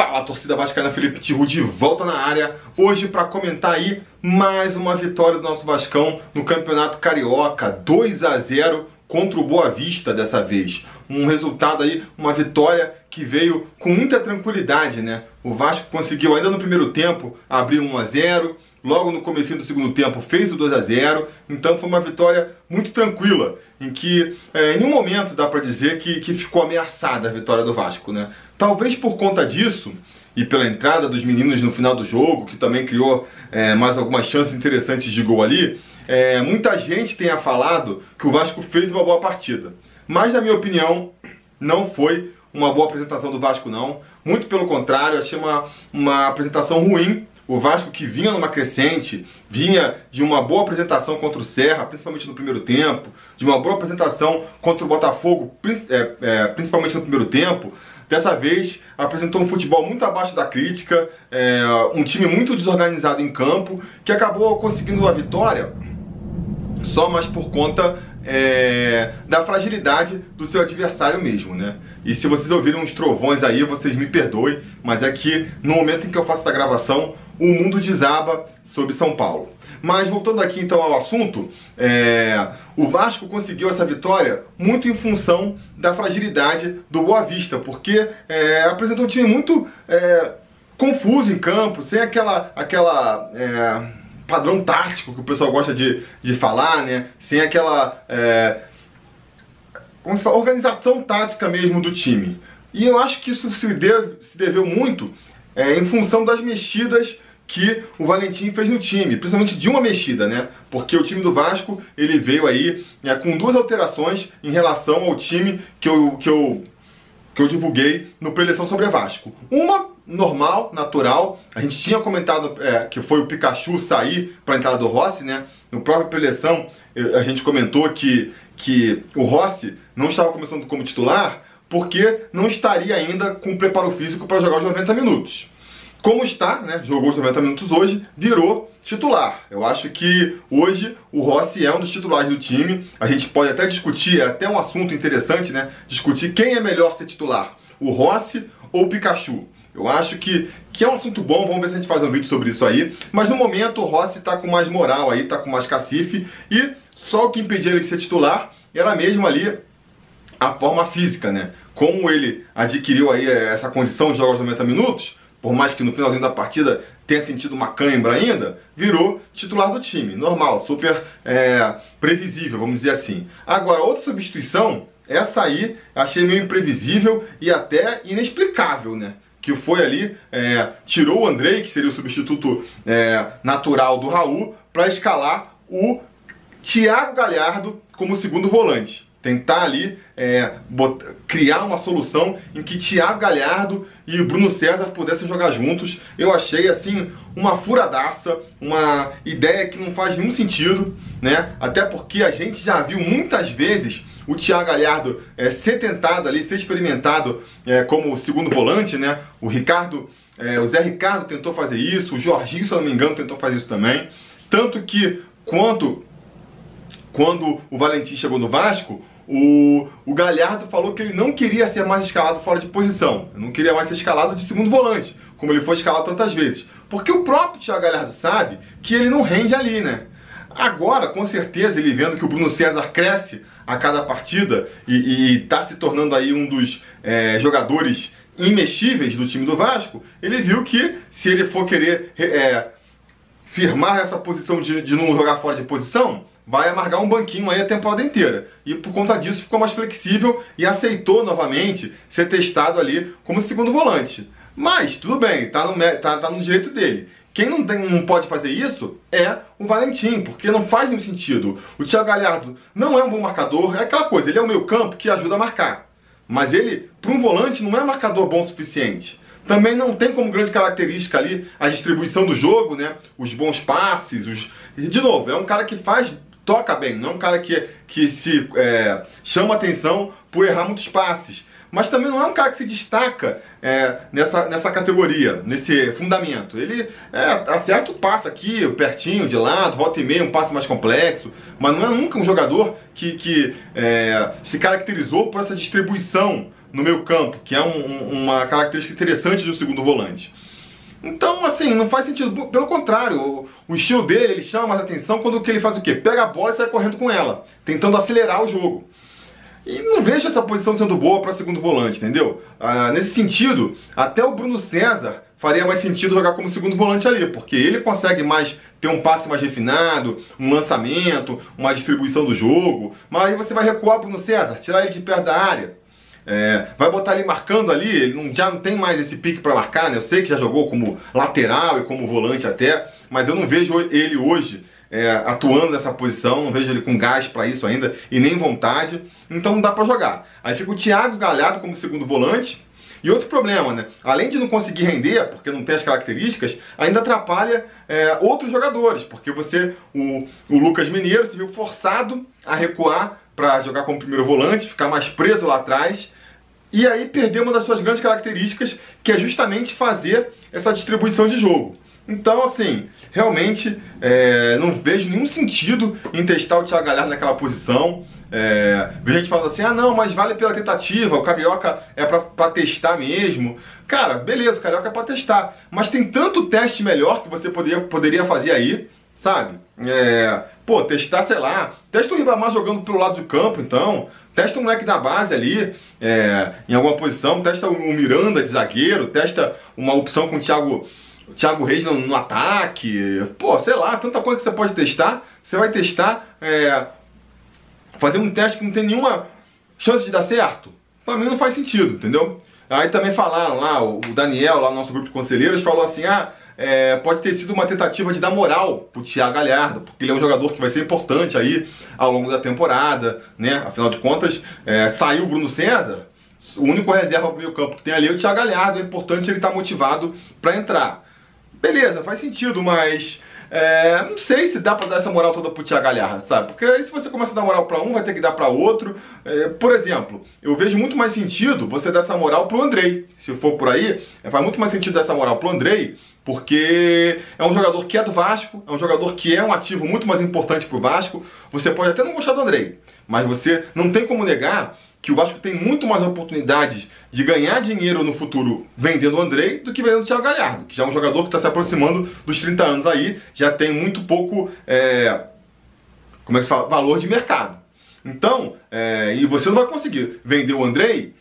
Fala, torcida vascaína, Felipe Tiru de volta na área, hoje para comentar aí mais uma vitória do nosso Vascão no Campeonato Carioca, 2 a 0 contra o Boa Vista dessa vez. Um resultado aí, uma vitória que veio com muita tranquilidade, né? O Vasco conseguiu ainda no primeiro tempo abrir 1 a 0, logo no começo do segundo tempo fez o 2 a 0 então foi uma vitória muito tranquila, em que é, em nenhum momento dá para dizer que, que ficou ameaçada a vitória do Vasco, né? Talvez por conta disso e pela entrada dos meninos no final do jogo, que também criou é, mais algumas chances interessantes de gol ali, é, muita gente tenha falado que o Vasco fez uma boa partida. Mas, na minha opinião, não foi uma boa apresentação do Vasco, não. Muito pelo contrário, achei uma, uma apresentação ruim o Vasco que vinha numa crescente, vinha de uma boa apresentação contra o Serra, principalmente no primeiro tempo, de uma boa apresentação contra o Botafogo, é, é, principalmente no primeiro tempo. Dessa vez apresentou um futebol muito abaixo da crítica, é, um time muito desorganizado em campo, que acabou conseguindo a vitória só mais por conta é, da fragilidade do seu adversário mesmo, né? E se vocês ouvirem uns trovões aí, vocês me perdoem, mas é que no momento em que eu faço essa gravação, o mundo desaba sobre São Paulo. Mas voltando aqui então ao assunto, é, o Vasco conseguiu essa vitória muito em função da fragilidade do Boa Vista, porque é, apresentou um time muito é, confuso em campo, sem aquela, aquela é, padrão tático que o pessoal gosta de, de falar, né? sem aquela é, fala, organização tática mesmo do time. E eu acho que isso se, deve, se deveu muito é, em função das mexidas que o Valentim fez no time, principalmente de uma mexida, né? Porque o time do Vasco ele veio aí é, com duas alterações em relação ao time que eu, que eu, que eu divulguei no preleção sobre Vasco. Uma normal, natural, a gente tinha comentado é, que foi o Pikachu sair para a entrada do Rossi, né? No próprio preleção a gente comentou que, que o Rossi não estava começando como titular porque não estaria ainda com preparo físico para jogar os 90 minutos como está, né, jogou os 90 minutos hoje, virou titular. Eu acho que hoje o Rossi é um dos titulares do time. A gente pode até discutir, é até um assunto interessante, né? Discutir quem é melhor ser titular, o Rossi ou o Pikachu. Eu acho que, que é um assunto bom, vamos ver se a gente faz um vídeo sobre isso aí. Mas no momento o Rossi está com mais moral aí, está com mais cacife. E só o que impedia ele de ser titular era mesmo ali a forma física, né? Como ele adquiriu aí essa condição de jogar os 90 minutos, por mais que no finalzinho da partida tenha sentido uma cãibra ainda, virou titular do time. Normal, super é, previsível, vamos dizer assim. Agora, outra substituição, essa aí achei meio imprevisível e até inexplicável, né? Que foi ali, é, tirou o Andrei, que seria o substituto é, natural do Raul, para escalar o Thiago Galhardo como segundo volante tentar ali é, criar uma solução em que Thiago Galhardo e Bruno César pudessem jogar juntos. Eu achei assim uma furadaça, uma ideia que não faz nenhum sentido, né? Até porque a gente já viu muitas vezes o Thiago Galhardo é, ser tentado ali, ser experimentado é, como segundo volante, né? O Ricardo, é, o Zé Ricardo tentou fazer isso, o Jorginho, se eu não me engano, tentou fazer isso também. Tanto que quando quando o Valentim chegou no Vasco, o, o Galhardo falou que ele não queria ser mais escalado fora de posição, não queria mais ser escalado de segundo volante, como ele foi escalado tantas vezes. Porque o próprio Thiago Galhardo sabe que ele não rende ali, né? Agora, com certeza, ele vendo que o Bruno César cresce a cada partida e está se tornando aí um dos é, jogadores imexíveis do time do Vasco, ele viu que se ele for querer é, firmar essa posição de, de não jogar fora de posição, vai amargar um banquinho aí a temporada inteira. E por conta disso ficou mais flexível e aceitou novamente ser testado ali como segundo volante. Mas tudo bem, tá no, tá, tá no direito dele. Quem não, tem, não pode fazer isso é o Valentim, porque não faz nenhum sentido. O Thiago Galhardo não é um bom marcador, é aquela coisa, ele é o meio campo que ajuda a marcar. Mas ele, para um volante, não é marcador bom o suficiente. Também não tem como grande característica ali a distribuição do jogo, né? Os bons passes, os... De novo, é um cara que faz toca bem, não é um cara que, que se é, chama atenção por errar muitos passes. Mas também não é um cara que se destaca é, nessa, nessa categoria, nesse fundamento. Ele é, acerta o passe aqui, pertinho, de lado, volta e meio, um passe mais complexo, mas não é nunca um jogador que, que é, se caracterizou por essa distribuição no meio campo, que é um, uma característica interessante um segundo volante. Então, assim, não faz sentido. Pelo contrário, o, estilo dele, ele chama mais atenção quando que ele faz o quê? Pega a bola e sai correndo com ela, tentando acelerar o jogo. E não vejo essa posição sendo boa para segundo volante, entendeu? Ah, nesse sentido, até o Bruno César faria mais sentido jogar como segundo volante ali, porque ele consegue mais ter um passe mais refinado, um lançamento, uma distribuição do jogo. Mas aí você vai recuar o Bruno César, tirar ele de perto da área. É, vai botar ele marcando ali, ele não, já não tem mais esse pique para marcar, né? Eu sei que já jogou como lateral e como volante até, mas eu não vejo ele hoje é, atuando nessa posição, não vejo ele com gás para isso ainda e nem vontade, então não dá para jogar. Aí fica o Thiago Galhardo como segundo volante. E outro problema, né? Além de não conseguir render, porque não tem as características, ainda atrapalha é, outros jogadores, porque você, o, o Lucas Mineiro, se viu forçado a recuar para jogar como primeiro volante, ficar mais preso lá atrás. E aí perder uma das suas grandes características, que é justamente fazer essa distribuição de jogo. Então, assim, realmente é, não vejo nenhum sentido em testar o Thiago Galhardo naquela posição. É, gente falando assim, ah não, mas vale pela tentativa, o Carioca é pra, testar mesmo. Cara, beleza, o Carioca é pra testar. Mas tem tanto teste melhor que você poderia, poderia fazer aí, sabe? É, pô, testar, sei lá, testa o Ribamar jogando pelo lado do campo, então. Testa o moleque da base ali, é, em alguma posição, testa o Miranda de zagueiro, testa uma opção com o Thiago Thiago Reis no, no, ataque. Pô, sei lá, tanta coisa que você pode testar. Você vai testar, é, fazer um teste que não tem nenhuma chance de dar certo. Pra mim não faz sentido, entendeu? Aí também falaram lá, o Daniel, lá no nosso grupo de conselheiros, falou assim: ah, é, pode ter sido uma tentativa de dar moral pro Thiago Galhardo, porque ele é um jogador que vai ser importante aí ao longo da temporada, né? Afinal de contas, é, saiu o Bruno César, o único reserva pro meio campo que tem ali é o Thiago Galhardo, é importante ele estar tá motivado para entrar. Beleza, faz sentido, mas é, não sei se dá pra dar essa moral toda pro Thiago Galhardo, sabe? Porque aí se você começa a dar moral pra um, vai ter que dar pra outro. É, por exemplo, eu vejo muito mais sentido você dar essa moral pro Andrei. Se for por aí, é, faz muito mais sentido dar essa moral pro Andrei, porque é um jogador que é do Vasco, é um jogador que é um ativo muito mais importante pro Vasco. Você pode até não gostar do Andrei, mas você não tem como negar que o Vasco tem muito mais oportunidades de ganhar dinheiro no futuro vendendo o Andrei do que vendendo o Thiago Galhardo, que já é um jogador que está se aproximando dos 30 anos aí, já tem muito pouco, é, como é que se fala, valor de mercado. Então, é, e você não vai conseguir vender o Andrei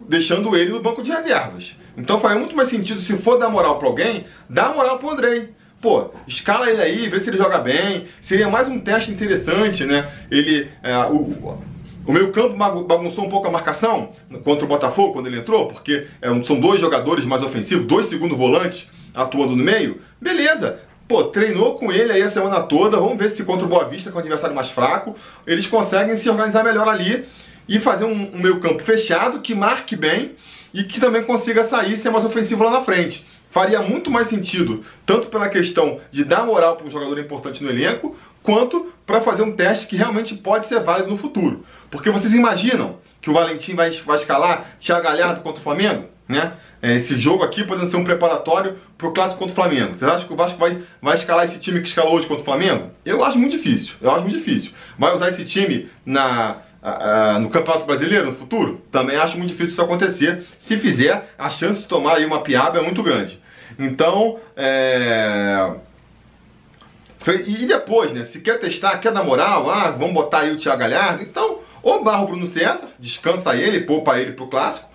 deixando ele no banco de reservas. Então faria muito mais sentido, se for dar moral para alguém, dar moral para o Andrei. Pô, escala ele aí, vê se ele joga bem. Seria mais um teste interessante, né? Ele, é, o, o meio campo bagunçou um pouco a marcação contra o Botafogo quando ele entrou, porque é, são dois jogadores mais ofensivos, dois segundo volantes atuando no meio. Beleza, Pô, treinou com ele aí a semana toda. Vamos ver se contra o Boa Vista, com o adversário mais fraco, eles conseguem se organizar melhor ali e fazer um, um meio-campo fechado que marque bem e que também consiga sair e ser mais ofensivo lá na frente. Faria muito mais sentido, tanto pela questão de dar moral para um jogador importante no elenco, quanto para fazer um teste que realmente pode ser válido no futuro. Porque vocês imaginam que o Valentim vai, vai escalar Thiago Galhardo contra o Flamengo? Né? É, esse jogo aqui podendo ser um preparatório para o clássico contra o Flamengo. Vocês acham que o Vasco vai, vai escalar esse time que escalou hoje contra o Flamengo? Eu acho muito difícil. Eu acho muito difícil. Vai usar esse time na, no Campeonato Brasileiro no futuro? Também acho muito difícil isso acontecer. Se fizer, a chance de tomar aí uma piaba é muito grande. Então, é e depois, né? Se quer testar, quer dar moral, ah, vamos botar aí o Thiago Galhardo, então, ou barra o Bruno César, descansa ele, poupa ele pro clássico,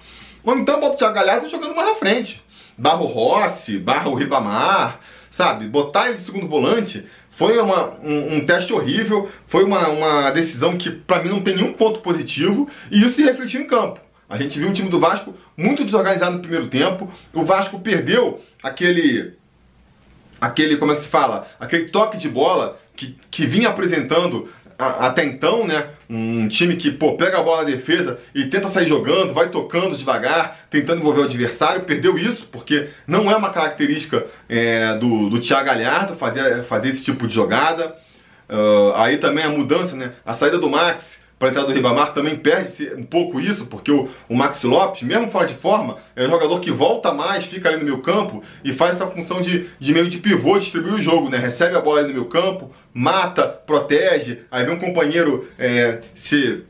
ou então bota o Thiago Galhardo jogando mais na frente. Barra o Rossi, barra o Ribamar, sabe? Botar ele de segundo volante foi uma, um, um, teste horrível, foi uma, uma decisão que para mim não tem nenhum ponto positivo e isso se refletiu em campo. A gente viu um time do Vasco muito desorganizado no primeiro tempo. O Vasco perdeu aquele aquele, como é que se fala? Aquele toque de bola que, que vinha apresentando a, até então, né? Um time que, pô, pega a bola na defesa e tenta sair jogando, vai tocando devagar, tentando envolver o adversário, perdeu isso, porque não é uma característica é, do, do Thiago Galhardo fazer, fazer esse tipo de jogada. Uh, aí também a mudança, né? A saída do Max, para a entrada do Ribamar também perde um pouco isso, porque o, o Maxi Lopes, mesmo fora de forma, é um jogador que volta mais, fica ali no meu campo e faz essa função de, de meio de pivô, distribuir o jogo, né? Recebe a bola ali no meu campo, mata, protege, aí vem um companheiro é, se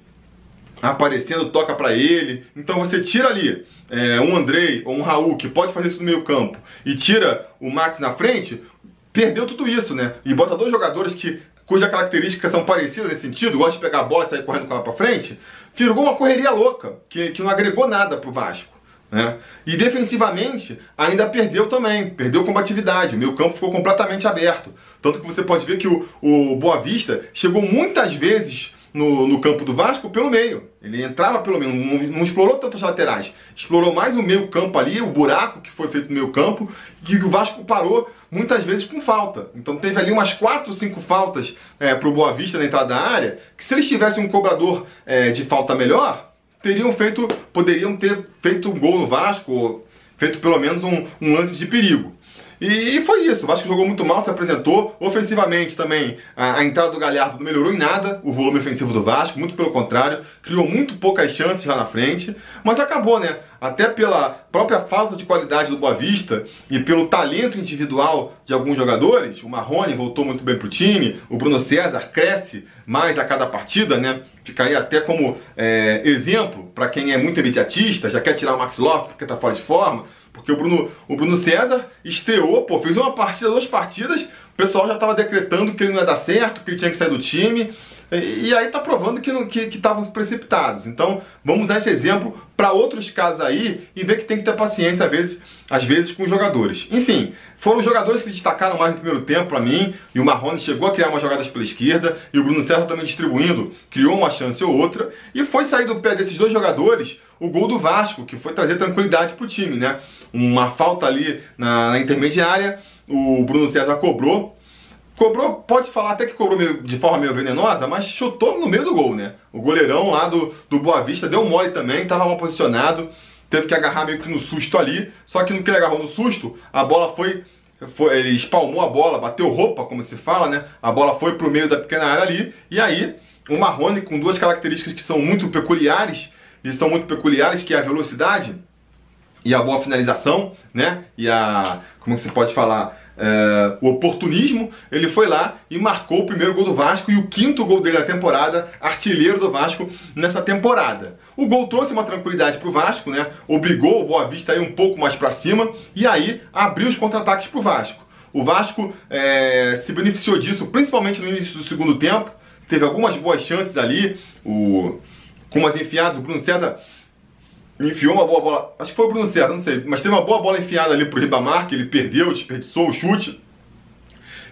aparecendo, toca para ele. Então você tira ali é, um Andrei ou um Raul que pode fazer isso no meio campo e tira o Max na frente, perdeu tudo isso, né? E bota dois jogadores que cujas características são parecidas nesse sentido, gosta de pegar a bola e sair correndo com ela para frente, ficou uma correria louca, que, que não agregou nada pro Vasco. Né? E defensivamente ainda perdeu também, perdeu combatividade, o meio campo ficou completamente aberto. Tanto que você pode ver que o, o Boa Vista chegou muitas vezes no, no, campo do Vasco pelo meio. Ele entrava pelo meio, não, não, explorou tantas laterais. Explorou mais o meio campo ali, o buraco que foi feito no meio campo, que o Vasco parou muitas vezes com falta. Então teve ali umas 4, 5 faltas é, para o Boa Vista na entrada da área, que se eles tivessem um cobrador é, de falta melhor, teriam feito, poderiam ter feito um gol no Vasco, feito pelo menos um, um lance de perigo. E, foi isso. O Vasco jogou muito mal, se apresentou. Ofensivamente também, a, a, entrada do Galhardo não melhorou em nada o volume ofensivo do Vasco, muito pelo contrário, criou muito poucas chances lá na frente, mas acabou, né? Até pela própria falta de qualidade do Boa Vista e pelo talento individual de alguns jogadores, o Marrone voltou muito bem pro time, o Bruno César cresce mais a cada partida, né? Fica aí até como é, exemplo para quem é muito imediatista, já quer tirar o Max Lopes porque tá fora de forma porque o Bruno, o Bruno César estreou, pô, fez uma partida, duas partidas, o pessoal já estava decretando que ele não ia dar certo, que ele tinha que sair do time. E, aí tá provando que estavam que, precipitados. Então, vamos usar esse exemplo para outros casos aí e ver que tem que ter paciência às vezes, às vezes com os jogadores. Enfim, foram os jogadores que se destacaram mais no primeiro tempo para mim, e o Marrone chegou a criar umas jogadas pela esquerda, e o Bruno César também distribuindo, criou uma chance ou outra, e foi sair do pé desses dois jogadores o gol do Vasco, que foi trazer tranquilidade para o time, né? Uma falta ali na, na intermediária, o Bruno César cobrou, Cobrou, pode falar até que cobrou meio, de forma meio venenosa, mas chutou no meio do gol, né? O goleirão lá do, do Boa Vista deu mole também, estava mal posicionado, teve que agarrar meio que no susto ali. Só que no que ele agarrou no susto, a bola foi, foi. Ele espalmou a bola, bateu roupa, como se fala, né? A bola foi pro meio da pequena área ali, e aí o Marrone, com duas características que são muito peculiares, e são muito peculiares, que é a velocidade e a boa finalização, né? E a. Como que se pode falar? É, o oportunismo, ele foi lá e marcou o primeiro gol do Vasco e o quinto gol dele na temporada, artilheiro do Vasco nessa temporada. O gol trouxe uma tranquilidade para o Vasco, né? Obrigou o Boa Vista a ir um pouco mais para cima e aí abriu os contra-ataques para o Vasco. O Vasco é, se beneficiou disso, principalmente no início do segundo tempo. Teve algumas boas chances ali, o, com umas enfiadas, o Bruno César enfiou uma boa bola. Acho que foi o Bruno César, não sei. Mas teve uma boa bola enfiada ali pro Ribamar, que ele perdeu, desperdiçou o chute.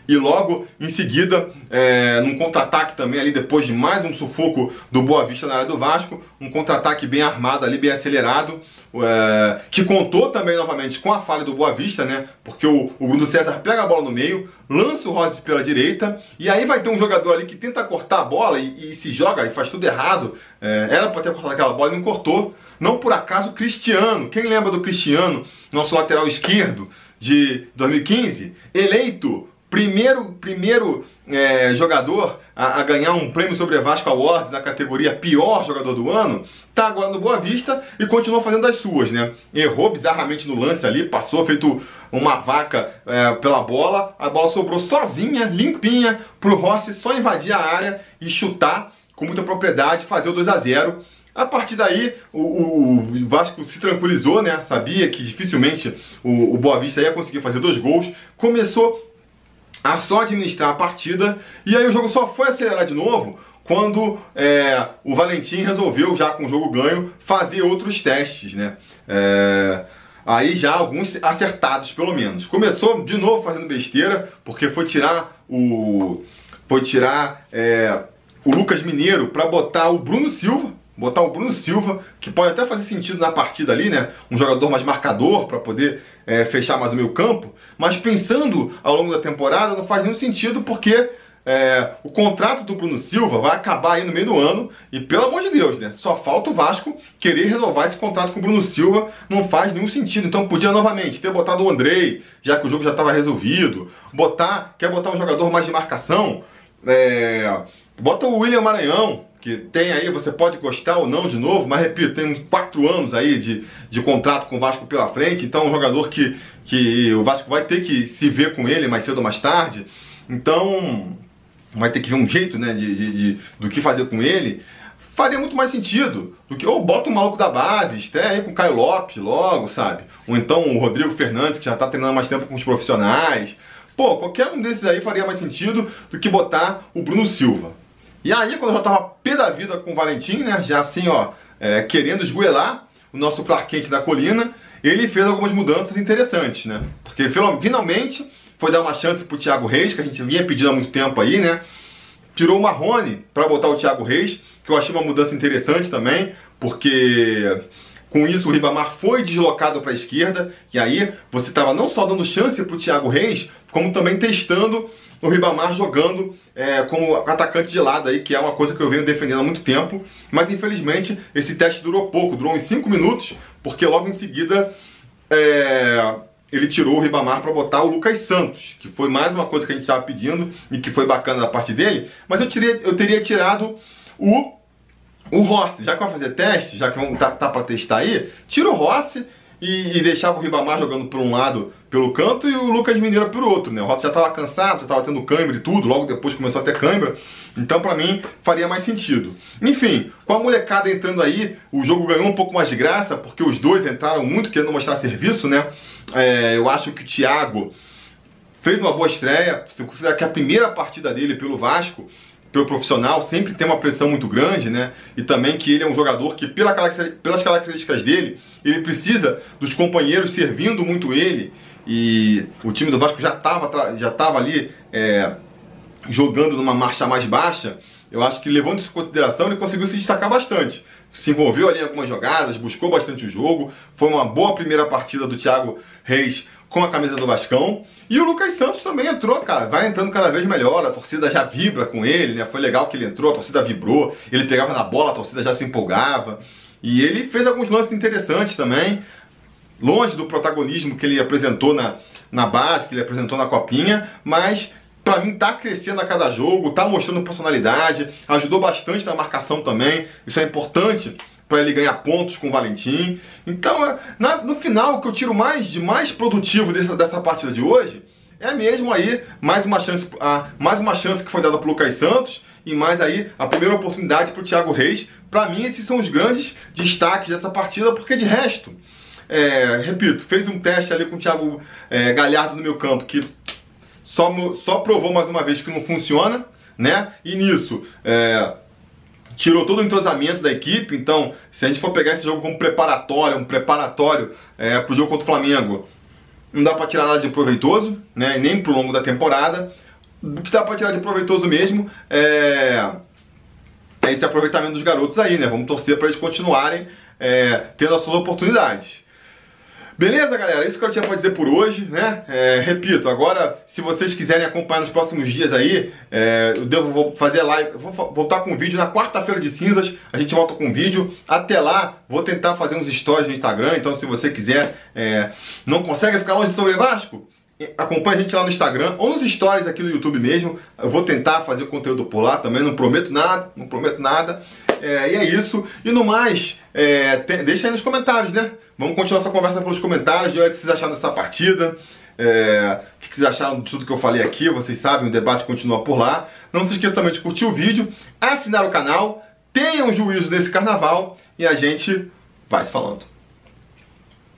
E logo em seguida, é, num contra-ataque também ali, depois de mais um sufoco do Boa Vista na área do Vasco, um contra-ataque bem armado ali, bem acelerado, é, que contou também novamente com a falha do Boa Vista, né? Porque o, o Bruno César pega a bola no meio, lança o Rossi pela direita, e aí vai ter um jogador ali que tenta cortar a bola e, e se joga e faz tudo errado. É, era para ter cortado aquela bola e não cortou. Não por acaso Cristiano. Quem lembra do Cristiano, nosso lateral esquerdo de 2015? Eleito primeiro, primeiro é, jogador a, a, ganhar um prêmio sobre Vasco Awards na categoria pior jogador do ano, tá agora no Boa Vista e continua fazendo as suas, né? Errou bizarramente no lance ali, passou feito uma vaca é, pela bola, a bola sobrou sozinha, limpinha, pro Rossi só invadir a área e chutar com muita propriedade, fazer o 2 a 0 a partir daí, o, o, Vasco se tranquilizou, né? Sabia que dificilmente o, o Boa Vista ia conseguir fazer dois gols. Começou a só administrar a partida e aí o jogo só foi acelerar de novo quando é, o Valentim resolveu, já com o jogo ganho, fazer outros testes, né? É, aí já alguns acertados, pelo menos. Começou de novo fazendo besteira, porque foi tirar o. Foi tirar é, o Lucas Mineiro para botar o Bruno Silva botar o Bruno Silva, que pode até fazer sentido na partida ali, né? Um jogador mais marcador para poder é, fechar mais o meio campo, mas pensando ao longo da temporada não faz nenhum sentido porque é, o contrato do Bruno Silva vai acabar aí no meio do ano e pelo amor de Deus, né? Só falta o Vasco querer renovar esse contrato com o Bruno Silva, não faz nenhum sentido. Então podia novamente ter botado o Andrei, já que o jogo já estava resolvido, botar, quer botar um jogador mais de marcação, é, bota o William Maranhão, que tem aí, você pode gostar ou não de novo, mas repito, tem uns quatro anos aí de, de contrato com o Vasco pela frente, então é um jogador que, que o Vasco vai ter que se ver com ele mais cedo ou mais tarde, então vai ter que ver um jeito né, de, de, de do que fazer com ele. faria muito mais sentido do que, ou bota um maluco da base, estreia aí com o Caio Lopes logo, sabe? Ou então o Rodrigo Fernandes, que já tá treinando mais tempo com os profissionais. Pô, qualquer um desses aí faria mais sentido do que botar o Bruno Silva. E aí, quando eu já tava pé da vida com o Valentim, né, já assim, ó, é, querendo esgoelar o nosso Clark Kent da colina, ele fez algumas mudanças interessantes, né? Porque finalmente foi dar uma chance pro Thiago Reis, que a gente vinha pedindo há muito tempo aí, né? Tirou o Marrone para botar o Thiago Reis, que eu achei uma mudança interessante também, porque com isso o Ribamar foi deslocado para a esquerda, e aí você estava não só dando chance para o Thiago Reis, como também testando o Ribamar jogando é, como atacante de lado aí, que é uma coisa que eu venho defendendo há muito tempo, mas infelizmente esse teste durou pouco, durou uns 5 minutos, porque logo em seguida é, ele tirou o Ribamar para botar o Lucas Santos, que foi mais uma coisa que a gente estava pedindo e que foi bacana da parte dele, mas eu, tirei, eu teria tirado o, o Rossi, já que vai fazer teste, já que vamos tá, tá para testar aí, tira o Rossi e, e, deixava o Ribamar jogando por um lado pelo canto e o Lucas Mineiro por outro, né? O Rossi já estava cansado, já estava tendo câimbra e tudo, logo depois começou a ter câimbra, então para mim faria mais sentido. Enfim, com a molecada entrando aí, o jogo ganhou um pouco mais de graça, porque os dois entraram muito querendo mostrar serviço, né? É, eu acho que o Thiago fez uma boa estreia. Se considerar que a primeira partida dele pelo Vasco, pelo profissional, sempre tem uma pressão muito grande, né? E também que ele é um jogador que, pela, pelas características dele, ele precisa dos companheiros servindo muito ele. E o time do Vasco já estava já tava ali é, jogando numa marcha mais baixa. Eu acho que levando isso em consideração, ele conseguiu se destacar bastante se envolveu ali em algumas jogadas, buscou bastante o jogo. Foi uma boa primeira partida do Thiago Reis com a camisa do Vascão. E o Lucas Santos também entrou, cara. Vai entrando cada vez melhor. A torcida já vibra com ele, né? Foi legal que ele entrou, a torcida vibrou. Ele pegava na bola, a torcida já se empolgava. E ele fez alguns lances interessantes também. Longe do protagonismo que ele apresentou na, na base, que ele apresentou na copinha, mas para mim tá crescendo a cada jogo, tá mostrando personalidade, ajudou bastante na marcação também. Isso é importante para ele ganhar pontos com o Valentim. Então, é, na, no final, o que eu tiro mais de mais produtivo dessa, dessa partida de hoje é mesmo aí mais uma chance, a, mais uma chance que foi dada pro Lucas Santos e mais aí a primeira oportunidade pro Thiago Reis. Para mim, esses são os grandes destaques dessa partida, porque de resto, é, repito, fez um teste ali com o Thiago é, Galhardo no meu campo que só, só provou mais uma vez que não funciona, né? E nisso, é, tirou todo o entrosamento da equipe. Então, se a gente for pegar esse jogo como preparatório, um preparatório é, para o jogo contra o Flamengo, não dá para tirar nada de proveitoso, né? Nem pro longo da temporada. O que dá para tirar de proveitoso mesmo é, é esse aproveitamento dos garotos aí, né? Vamos torcer para eles continuarem é, tendo as suas oportunidades. Beleza, galera? Isso que eu tinha pra dizer por hoje, né? É, repito, agora, se vocês quiserem acompanhar nos próximos dias aí, é, eu devo vou fazer live, vou voltar com vídeo na quarta-feira de cinzas, a gente volta com vídeo. Até lá, vou tentar fazer uns stories no Instagram, então se você quiser, é, não consegue ficar longe do Sobre Vasco? Acompanhe a gente lá no Instagram ou nos stories aqui no YouTube mesmo. Eu vou tentar fazer conteúdo por lá também, não prometo nada, não prometo nada. É, e é isso. E no mais, é, deixa aí nos comentários, né? Vamos continuar essa conversa pelos comentários o que vocês acharam dessa partida. É, o que vocês acharam de tudo que eu falei aqui, vocês sabem, o debate continua por lá. Não se esqueçam também de curtir o vídeo, assinar o canal, tenham juízo nesse carnaval e a gente vai se falando.